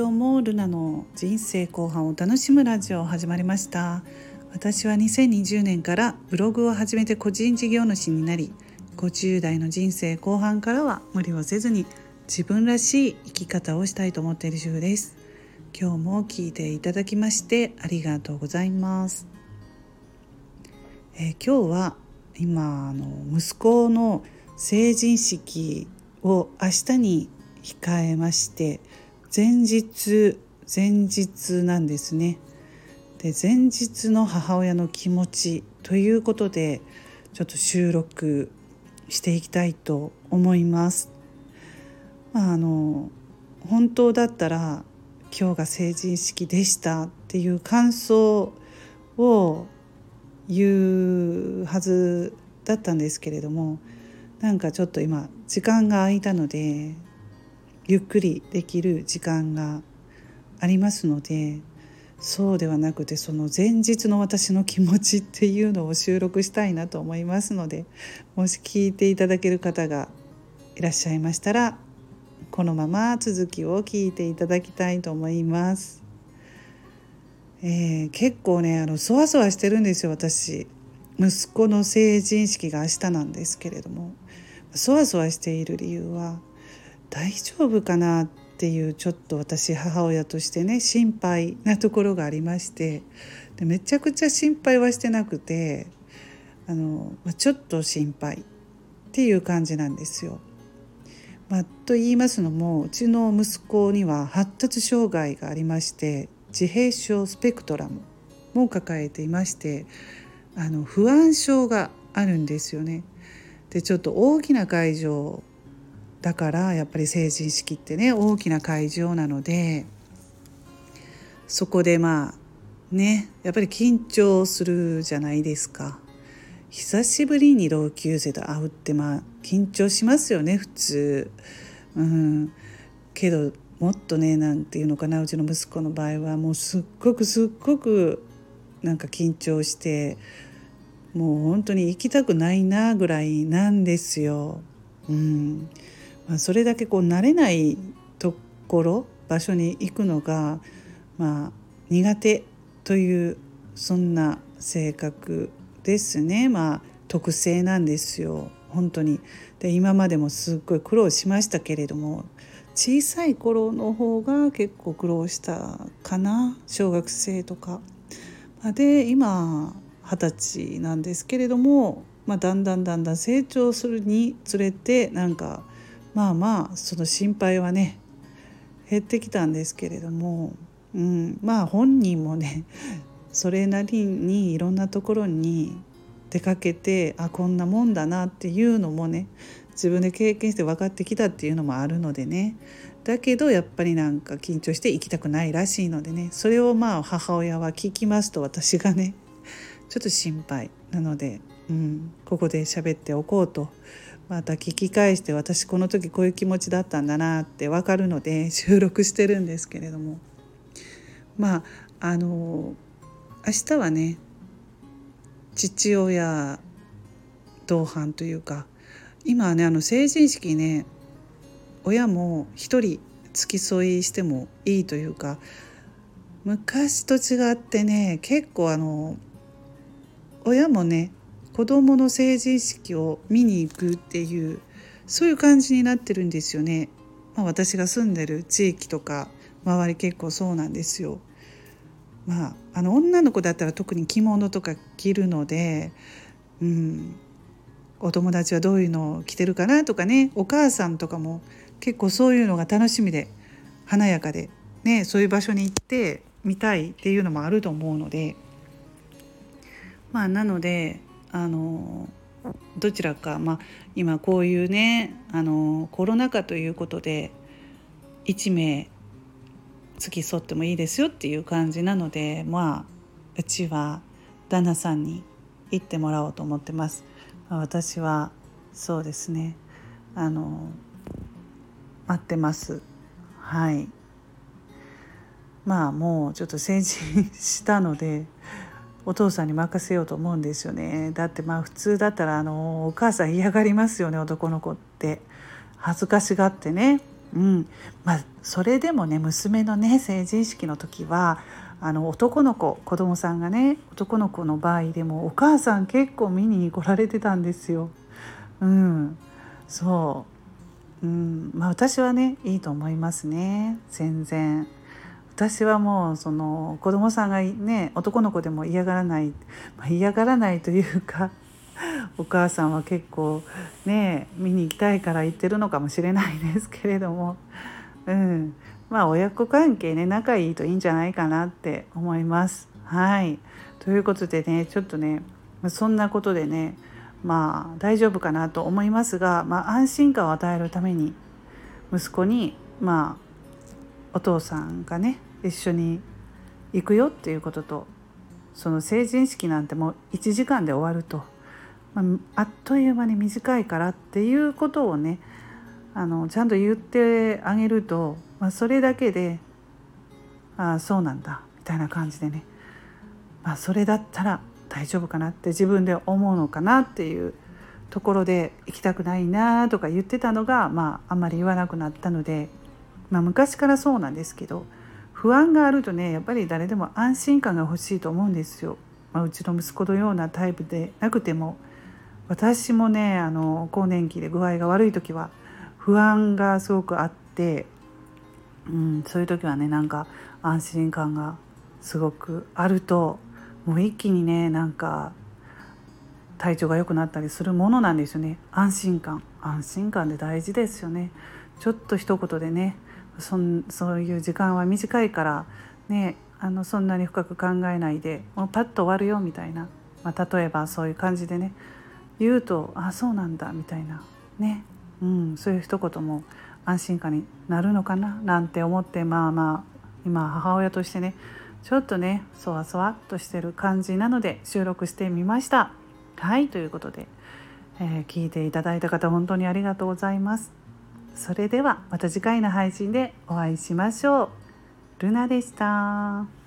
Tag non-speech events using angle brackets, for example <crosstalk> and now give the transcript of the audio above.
今日もルナの人生後半を楽しむラジオ始まりました。私は2020年からブログを始めて個人事業主になり50代の人生後半からは無理をせずに自分らしい生き方をしたいと思っている主婦です。今日も聞いていただきましてありがとうございます、えー、今日は今あの息子の成人式を明日に控えまして前日前日なんですね。で前日の母親の気持ちということでちょっと収録していきたいと思います。まあ、あの本当だったら今日が成人式でしたっていう感想を言うはずだったんですけれどもなんかちょっと今時間が空いたのでゆっくりできる時間がありますのでそうではなくてその前日の私の気持ちっていうのを収録したいなと思いますのでもし聞いていただける方がいらっしゃいましたらこのまま続きを聞いていただきたいと思います。えー、結構ねあのそわそわしてるんですよ私息子の成人式が明日なんですけれどもそわそわしている理由は大丈夫かなっていうちょっと私母親としてね心配なところがありましてでめちゃくちゃ心配はしてなくてあのちょっと心配っていう感じなんですよ。まあ、と言いますのもうちの息子には発達障害がありまして自閉症スペクトラムも抱えていましてあの不安症があるんですよね。でちょっと大きな会場だからやっぱり成人式ってね大きな会場なのでそこでまあねやっぱり緊張するじゃないですか。久しぶりに同級生と会うってまあ緊張しますよね普通。うん。けどもっとねなんていうのかなうちの息子の場合はもうすっごくすっごくなんか緊張してもう本当に行きたくないなぐらいなんですよ。うん。まあ、それだけこう慣れないところ場所に行くのが、まあ、苦手というそんな性格ですねまあ特性なんですよ本当に。で今までもすっごい苦労しましたけれども小さい頃の方が結構苦労したかな小学生とか。で今二十歳なんですけれども、まあ、だんだんだんだん成長するにつれてなんかまあまあその心配はね減ってきたんですけれども、うん、まあ本人もねそれなりにいろんなところに出かけてあこんなもんだなっていうのもね自分で経験して分かってきたっていうのもあるのでねだけどやっぱりなんか緊張して行きたくないらしいのでねそれをまあ母親は聞きますと私がねちょっと心配なので、うん、ここで喋っておこうとまた聞き返して私この時こういう気持ちだったんだなって分かるので <laughs> 収録してるんですけれども。まああの明日はね父親同伴というか今はねあの成人式ね親も一人付き添いしてもいいというか昔と違ってね結構あの親もね子どもの成人式を見に行くっていうそういう感じになってるんですよね。まあ、私が住んでる地域とか周り結構そうなんですよ。まあ、あの女の子だったら特に着物とか着るので、うん、お友達はどういうのを着てるかなとかねお母さんとかも結構そういうのが楽しみで華やかで、ね、そういう場所に行って見たいっていうのもあると思うのでまあなのであのどちらか、まあ、今こういうねあのコロナ禍ということで1名付き添ってもいいですよっていう感じなのでまあうちは旦那さんに行ってもらおうと思ってます。私はそうですねあの待ってます。はいまあもうちょっと成人したのでお父さんに任せようと思うんですよね。だってまあ普通だったらあのお母さん嫌がりますよね男の子って。恥ずかしがってね。うん。まあ、それでもね娘のね成人式の時はあの男の子子供さんがね男の子の場合でもお母さん結構見に来られてたんですよ。うん、そう、うん。まあ、私はねいいと思いますね。全然。私はもうその子供さんがね男の子でも嫌がらない、まあ、嫌がらないというか <laughs> お母さんは結構ね見に行きたいから行ってるのかもしれないですけれども、うん、まあ親子関係ね仲いいといいんじゃないかなって思います。はいということでねちょっとねそんなことでねまあ大丈夫かなと思いますが、まあ、安心感を与えるために息子にまあお父さんがね一緒に行くよっていうこととその成人式なんてもう1時間で終わると、まあ、あっという間に短いからっていうことをねあのちゃんと言ってあげると、まあ、それだけでああそうなんだみたいな感じでね、まあ、それだったら大丈夫かなって自分で思うのかなっていうところで行きたくないなとか言ってたのが、まあ、あんまり言わなくなったので、まあ、昔からそうなんですけど不安があるとねやっぱり誰でも安心感が欲しいと思うんですよ。まあ、うちの息子のようなタイプでなくても。私もねあの更年期で具合が悪い時は不安がすごくあって、うん、そういう時はねなんか安心感がすごくあるともう一気にねなんか体調が良くなったりするものなんですよね。安心感。安心感で大事ですよね。ちょっと一言でねそんそういう時間は短いからねあのそんなに深く考えないでもうパッと終わるよみたいな、まあ、例えばそういう感じでね。言うとあそうなんだみたいな。ね、うん、そういう一言も安心感になるのかななんて思ってまあまあ今母親としてね。ちょっとねそわそわっとしてる感じなので収録してみました。はいということで、えー、聞いていただいた方本当にありがとうございます。それではまた次回の配信でお会いしましょう。ルナでした。